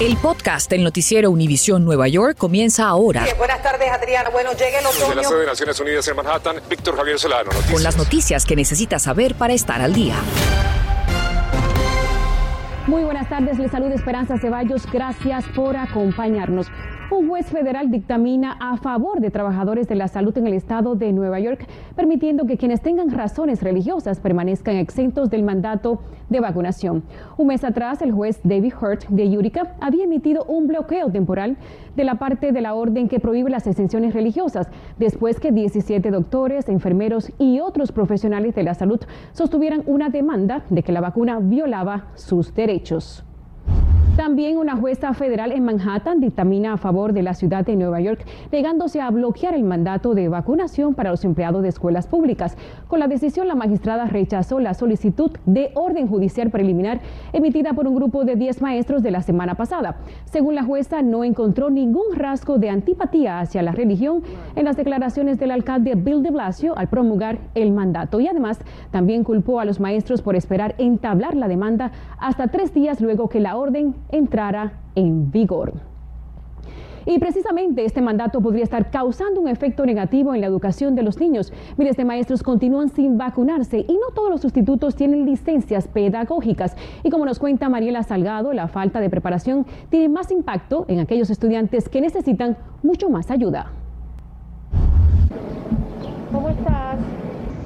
El podcast del noticiero Univisión Nueva York comienza ahora. buenas tardes, Adriana. Bueno, llegue el otoño. Desde la sede de Naciones Unidas en Manhattan, Víctor Javier Solano. Noticias. Con las noticias que necesitas saber para estar al día. Muy buenas tardes, les saluda Esperanza Ceballos. Gracias por acompañarnos. Un juez federal dictamina a favor de trabajadores de la salud en el estado de Nueva York, permitiendo que quienes tengan razones religiosas permanezcan exentos del mandato de vacunación. Un mes atrás, el juez David Hurt de Utica había emitido un bloqueo temporal de la parte de la orden que prohíbe las exenciones religiosas, después que 17 doctores, enfermeros y otros profesionales de la salud sostuvieran una demanda de que la vacuna violaba sus derechos. También una jueza federal en Manhattan dictamina a favor de la ciudad de Nueva York, negándose a bloquear el mandato de vacunación para los empleados de escuelas públicas. Con la decisión, la magistrada rechazó la solicitud de orden judicial preliminar emitida por un grupo de 10 maestros de la semana pasada. Según la jueza, no encontró ningún rasgo de antipatía hacia la religión en las declaraciones del alcalde Bill de Blasio al promulgar el mandato y además también culpó a los maestros por esperar entablar la demanda hasta tres días luego que la orden entrara en vigor. Y precisamente este mandato podría estar causando un efecto negativo en la educación de los niños. Miles de maestros continúan sin vacunarse y no todos los sustitutos tienen licencias pedagógicas. Y como nos cuenta Mariela Salgado, la falta de preparación tiene más impacto en aquellos estudiantes que necesitan mucho más ayuda. ¿Cómo estás?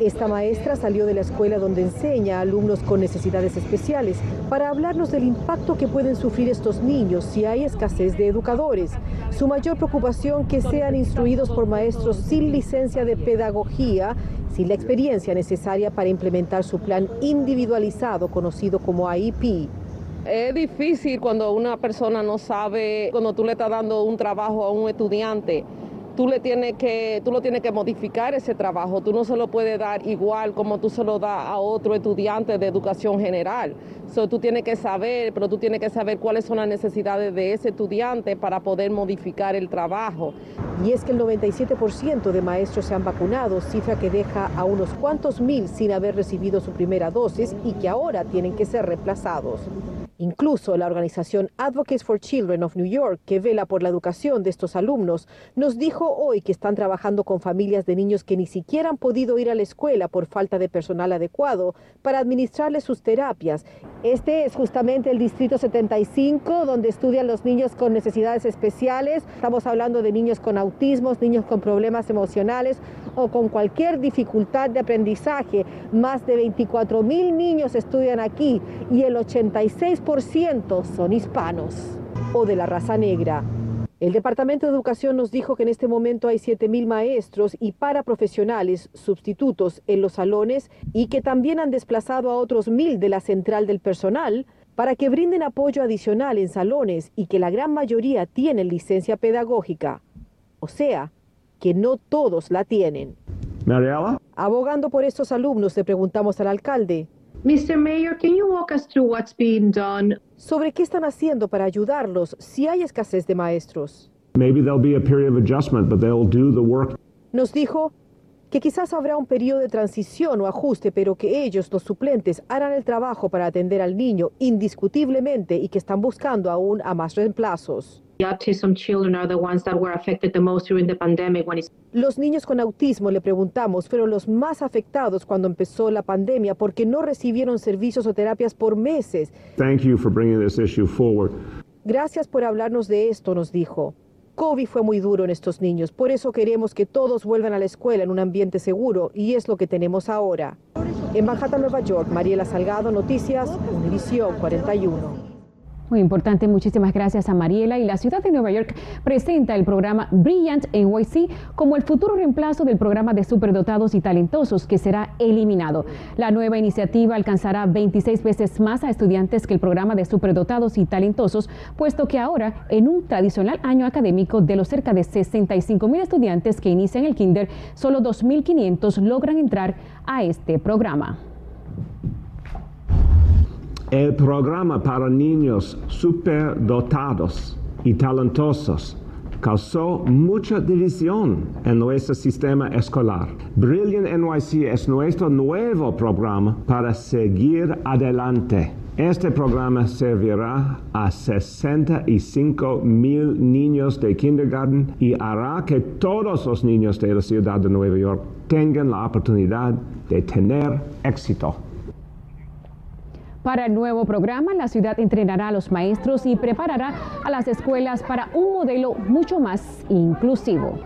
Esta maestra salió de la escuela donde enseña a alumnos con necesidades especiales para hablarnos del impacto que pueden sufrir estos niños si hay escasez de educadores. Su mayor preocupación que sean instruidos por maestros sin licencia de pedagogía, sin la experiencia necesaria para implementar su plan individualizado conocido como IEP. Es difícil cuando una persona no sabe, cuando tú le estás dando un trabajo a un estudiante tú le tienes que, tú lo tienes que modificar ese trabajo. Tú no se lo puedes dar igual como tú se lo das a otro estudiante de educación general. So, tú tienes que saber, pero tú tienes que saber cuáles son las necesidades de ese estudiante para poder modificar el trabajo. Y es que el 97% de maestros se han vacunado, cifra que deja a unos cuantos mil sin haber recibido su primera dosis y que ahora tienen que ser reemplazados. Incluso la organización Advocates for Children of New York, que vela por la educación de estos alumnos, nos dijo hoy que están trabajando con familias de niños que ni siquiera han podido ir a la escuela por falta de personal adecuado para administrarles sus terapias. Este es justamente el Distrito 75, donde estudian los niños con necesidades especiales. Estamos hablando de niños con autismos, niños con problemas emocionales o con cualquier dificultad de aprendizaje. Más de 24 mil niños estudian aquí y el 86 son hispanos o de la raza negra. El Departamento de Educación nos dijo que en este momento hay 7.000 maestros y paraprofesionales sustitutos en los salones y que también han desplazado a otros 1.000 de la central del personal para que brinden apoyo adicional en salones y que la gran mayoría tienen licencia pedagógica. O sea, que no todos la tienen. Mariela? Abogando por estos alumnos, le preguntamos al alcalde, Mr. Mayor, can you walk us through what's being done? Sobre qué están haciendo para ayudarlos si hay escasez de maestros. Maybe there'll be a period of adjustment, but they'll do the work. Nos dijo que quizás habrá un periodo de transición o ajuste, pero que ellos, los suplentes, harán el trabajo para atender al niño indiscutiblemente y que están buscando aún a más reemplazos. Los niños con autismo, le preguntamos, fueron los más afectados cuando empezó la pandemia porque no recibieron servicios o terapias por meses. Thank you for bringing this issue forward. Gracias por hablarnos de esto, nos dijo. COVID fue muy duro en estos niños, por eso queremos que todos vuelvan a la escuela en un ambiente seguro y es lo que tenemos ahora. En Manhattan, Nueva York, Mariela Salgado, Noticias, Univisión 41. Muy importante, muchísimas gracias a Mariela. Y la ciudad de Nueva York presenta el programa Brilliant NYC como el futuro reemplazo del programa de superdotados y talentosos que será eliminado. La nueva iniciativa alcanzará 26 veces más a estudiantes que el programa de superdotados y talentosos, puesto que ahora, en un tradicional año académico de los cerca de 65 mil estudiantes que inician el kinder, solo 2.500 logran entrar a este programa. El programa para niños superdotados y talentosos causó mucha división en nuestro sistema escolar. Brilliant NYC es nuestro nuevo programa para seguir adelante. Este programa servirá a 65 mil niños de kindergarten y hará que todos los niños de la ciudad de Nueva York tengan la oportunidad de tener éxito. Para el nuevo programa, la ciudad entrenará a los maestros y preparará a las escuelas para un modelo mucho más inclusivo.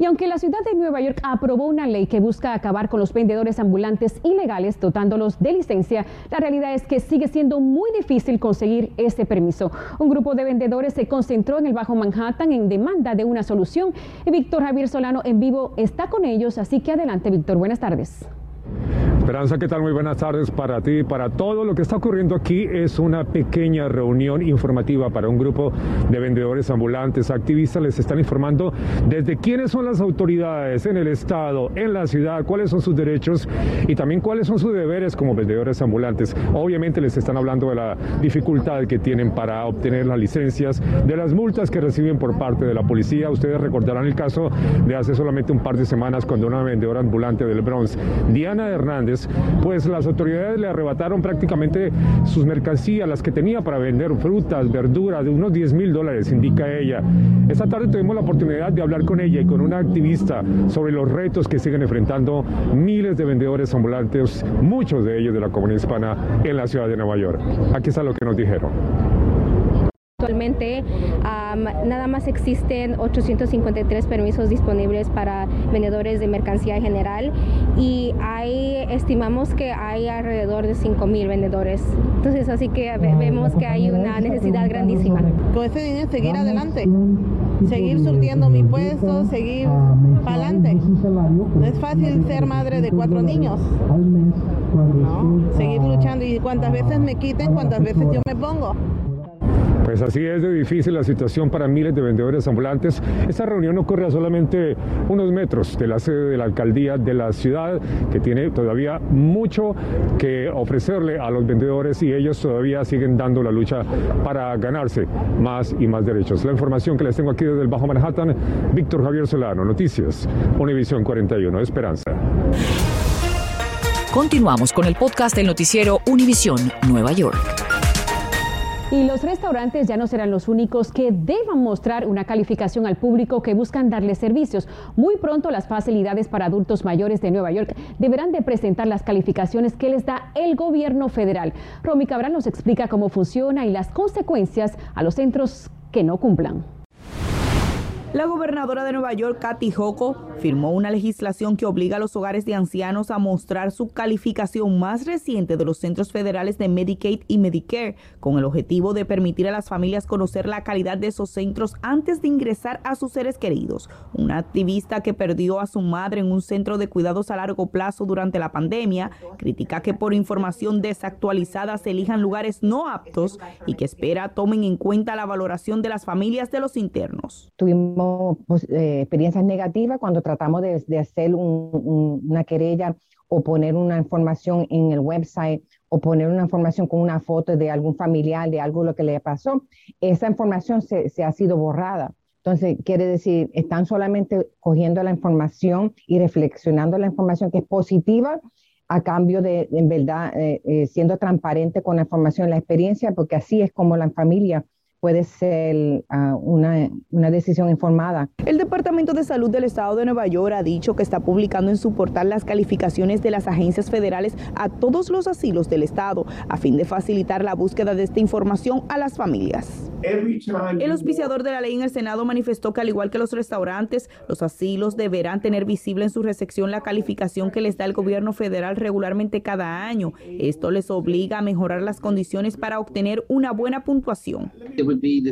Y aunque la ciudad de Nueva York aprobó una ley que busca acabar con los vendedores ambulantes ilegales dotándolos de licencia, la realidad es que sigue siendo muy difícil conseguir ese permiso. Un grupo de vendedores se concentró en el Bajo Manhattan en demanda de una solución y Víctor Javier Solano en vivo está con ellos, así que adelante Víctor, buenas tardes. Esperanza, ¿qué tal? Muy buenas tardes para ti y para todo. Lo que está ocurriendo aquí es una pequeña reunión informativa para un grupo de vendedores ambulantes, activistas. Les están informando desde quiénes son las autoridades en el Estado, en la ciudad, cuáles son sus derechos y también cuáles son sus deberes como vendedores ambulantes. Obviamente les están hablando de la dificultad que tienen para obtener las licencias, de las multas que reciben por parte de la policía. Ustedes recordarán el caso de hace solamente un par de semanas cuando una vendedora ambulante del Bronx, Diana Hernández, pues las autoridades le arrebataron prácticamente sus mercancías, las que tenía para vender frutas, verduras, de unos 10 mil dólares, indica ella. Esta tarde tuvimos la oportunidad de hablar con ella y con una activista sobre los retos que siguen enfrentando miles de vendedores ambulantes, muchos de ellos de la comunidad hispana en la ciudad de Nueva York. Aquí está lo que nos dijeron. Actualmente nada más existen 853 permisos disponibles para vendedores de mercancía en general y hay, estimamos que hay alrededor de 5 mil vendedores. Entonces así que vemos que hay una necesidad grandísima. Con ese dinero seguir adelante, seguir surtiendo mi puesto, seguir para adelante. No es fácil ser madre de cuatro niños. Seguir luchando y cuantas veces me quiten, cuantas veces yo me pongo. Pues así es de difícil la situación para miles de vendedores ambulantes. Esta reunión ocurre a solamente unos metros de la sede de la alcaldía de la ciudad, que tiene todavía mucho que ofrecerle a los vendedores y ellos todavía siguen dando la lucha para ganarse más y más derechos. La información que les tengo aquí desde el Bajo Manhattan, Víctor Javier Solano, Noticias, Univisión 41, Esperanza. Continuamos con el podcast del noticiero Univisión Nueva York. Y los restaurantes ya no serán los únicos que deban mostrar una calificación al público que buscan darle servicios. Muy pronto las facilidades para adultos mayores de Nueva York deberán de presentar las calificaciones que les da el gobierno federal. Romy Cabral nos explica cómo funciona y las consecuencias a los centros que no cumplan. La gobernadora de Nueva York, Kathy Hochul, firmó una legislación que obliga a los hogares de ancianos a mostrar su calificación más reciente de los centros federales de Medicaid y Medicare, con el objetivo de permitir a las familias conocer la calidad de esos centros antes de ingresar a sus seres queridos. Una activista que perdió a su madre en un centro de cuidados a largo plazo durante la pandemia critica que por información desactualizada se elijan lugares no aptos y que espera tomen en cuenta la valoración de las familias de los internos. Tuvimos pues, eh, experiencias negativas cuando tratamos de, hacer una querella o poner una información en el website o poner una información con una foto de algún familiar, de algo lo que le pasó, esa información se, ha sido borrada. Entonces, quiere decir, están solamente cogiendo la información y reflexionando la información que es positiva a cambio de, en verdad, eh, eh, siendo transparente con la información, la experiencia, porque así es como la familia puede ser ah, una, una, decisión informada. El Departamento de Salud del Estado de Nueva York ha dicho que está publicando en su portal las calificaciones de las agencias federales a todos los asilos del Estado, a fin de facilitar la búsqueda de esta información a las familias. El auspiciador de la ley en el Senado manifestó que al igual que los restaurantes, los asilos deberán tener visible en su recepción la calificación que les da el gobierno federal regularmente cada año. Esto les obliga a mejorar las condiciones para obtener una buena puntuación.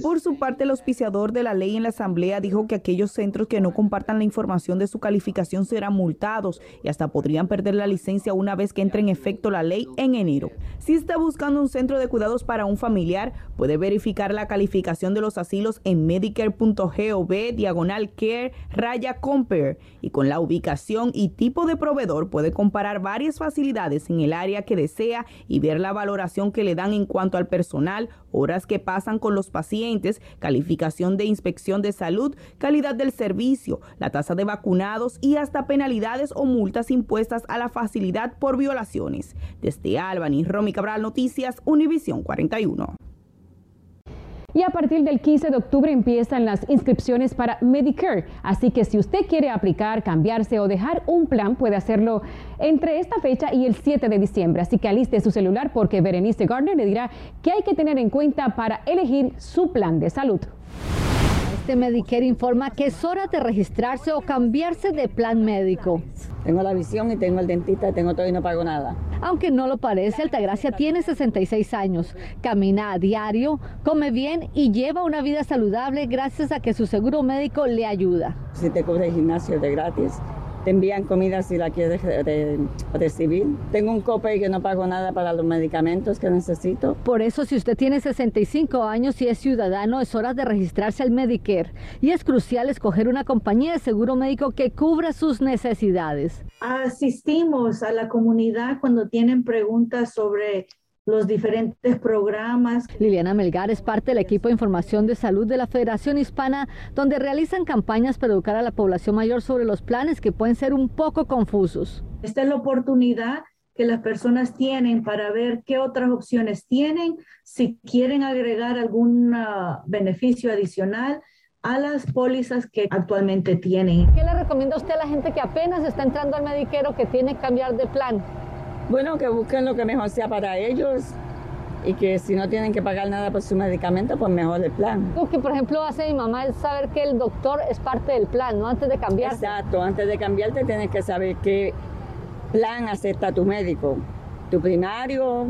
Por su parte, el auspiciador de la ley en la Asamblea dijo que aquellos centros que no compartan la información de su calificación serán multados y hasta podrían perder la licencia una vez que entre en efecto la ley en enero. Si está buscando un centro de cuidados para un familiar, puede verificar la calificación de los asilos en medicare.gov diagonal care raya compare y con la ubicación y tipo de proveedor puede comparar varias facilidades en el área que desea y ver la valoración que le dan en cuanto al personal, horas que pasan con los pacientes, calificación de inspección de salud, calidad del servicio, la tasa de vacunados y hasta penalidades o multas impuestas a la facilidad por violaciones. Desde Albany, Romy Cabral Noticias, Univisión 41. Y a partir del 15 de octubre empiezan las inscripciones para Medicare. Así que si usted quiere aplicar, cambiarse o dejar un plan, puede hacerlo entre esta fecha y el 7 de diciembre. Así que aliste su celular porque Berenice Gardner le dirá qué hay que tener en cuenta para elegir su plan de salud. Este Medicare informa que es hora de registrarse o cambiarse de plan médico. Tengo la visión y tengo el dentista, tengo todo y no pago nada. Aunque no lo parece, Altagracia tiene 66 años, camina a diario, come bien y lleva una vida saludable gracias a que su seguro médico le ayuda. Si te cubre el gimnasio de gratis, te envían comida si la quieres recibir. Tengo un copay que no pago nada para los medicamentos que necesito. Por eso, si usted tiene 65 años y es ciudadano, es hora de registrarse al Medicare. Y es crucial escoger una compañía de seguro médico que cubra sus necesidades. Asistimos a la comunidad cuando tienen preguntas sobre los diferentes programas. Liliana Melgar es parte del equipo de información de salud de la Federación Hispana, donde realizan campañas para educar a la población mayor sobre los planes que pueden ser un poco confusos. Esta es la oportunidad que las personas tienen para ver qué otras opciones tienen, si quieren agregar algún ah, beneficio adicional a las pólizas que actualmente tienen. ¿Qué le recomienda usted a la gente que apenas está entrando al mediquero que tiene que cambiar de plan? Bueno, que busquen lo que mejor sea para ellos y que si no tienen que pagar nada por su medicamento, pues mejor el plan. Lo que, por ejemplo, hace mi mamá es saber que el doctor es parte del plan, ¿no? Antes de cambiarte. Exacto, antes de cambiarte tienes que saber qué plan acepta tu médico. Tu primario,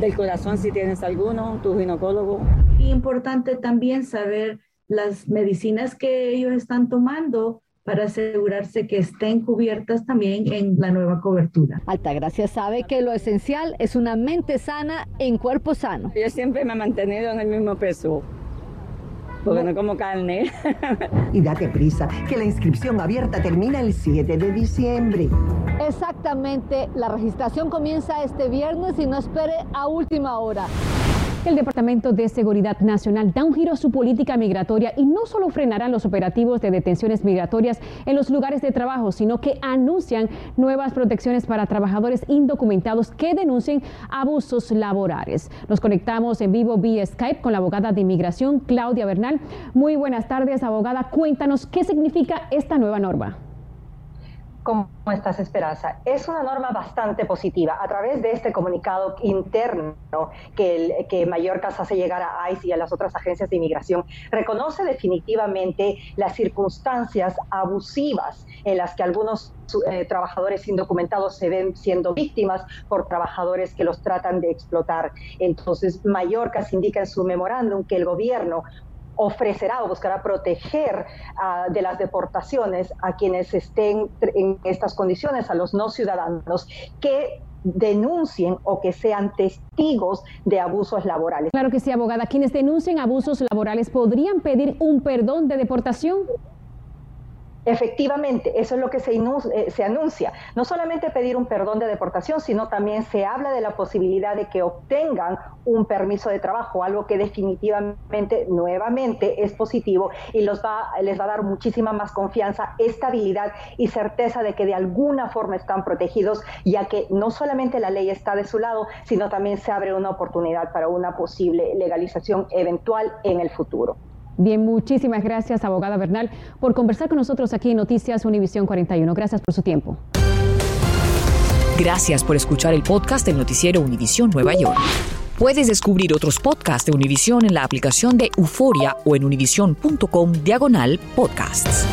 del corazón si tienes alguno, tu ginecólogo. Importante también saber las medicinas que ellos están tomando para asegurarse que estén cubiertas también en la nueva cobertura. Altagracia sabe que lo esencial es una mente sana en cuerpo sano. Yo siempre me he mantenido en el mismo peso. Porque no como carne. y date prisa, que la inscripción abierta termina el 7 de diciembre. Exactamente, la registración comienza este viernes y no espere a última hora. El Departamento de Seguridad Nacional da un giro a su política migratoria y no solo frenará los operativos de detenciones migratorias en los lugares de trabajo, sino que anuncian nuevas protecciones para trabajadores indocumentados que denuncien abusos laborales. Nos conectamos en vivo vía Skype con la abogada de inmigración Claudia Bernal. Muy buenas tardes, abogada. Cuéntanos qué significa esta nueva norma. ¿Cómo estás, Esperanza? Es una norma bastante positiva. A través de este comunicado interno que, el, que Mallorca hace llegar a ICE y a las otras agencias de inmigración, reconoce definitivamente las circunstancias abusivas en las que algunos eh, trabajadores indocumentados se ven siendo víctimas por trabajadores que los tratan de explotar. Entonces, Mallorca se indica en su memorándum que el gobierno ofrecerá o buscará proteger uh, de las deportaciones a quienes estén en estas condiciones, a los no ciudadanos que denuncien o que sean testigos de abusos laborales. Claro que sí, abogada. Quienes denuncien abusos laborales podrían pedir un perdón de deportación. Efectivamente, eso es lo que se, eh, se, anuncia. No solamente pedir un perdón de deportación, sino también se habla de la posibilidad de que obtengan un permiso de trabajo, algo que definitivamente, nuevamente, es positivo y les va a dar muchísima más confianza, estabilidad y certeza de que de alguna forma están protegidos, ya que no solamente la ley está de su lado, sino también se abre una oportunidad para una posible legalización eventual en el futuro. Bien, muchísimas gracias, abogada Bernal, por conversar con nosotros aquí en Noticias Univisión 41. Gracias por su tiempo. Gracias por escuchar el podcast del noticiero Univisión Nueva York. Puedes descubrir otros podcasts de Univisión en la aplicación de Euforia o en univision.com diagonal podcasts.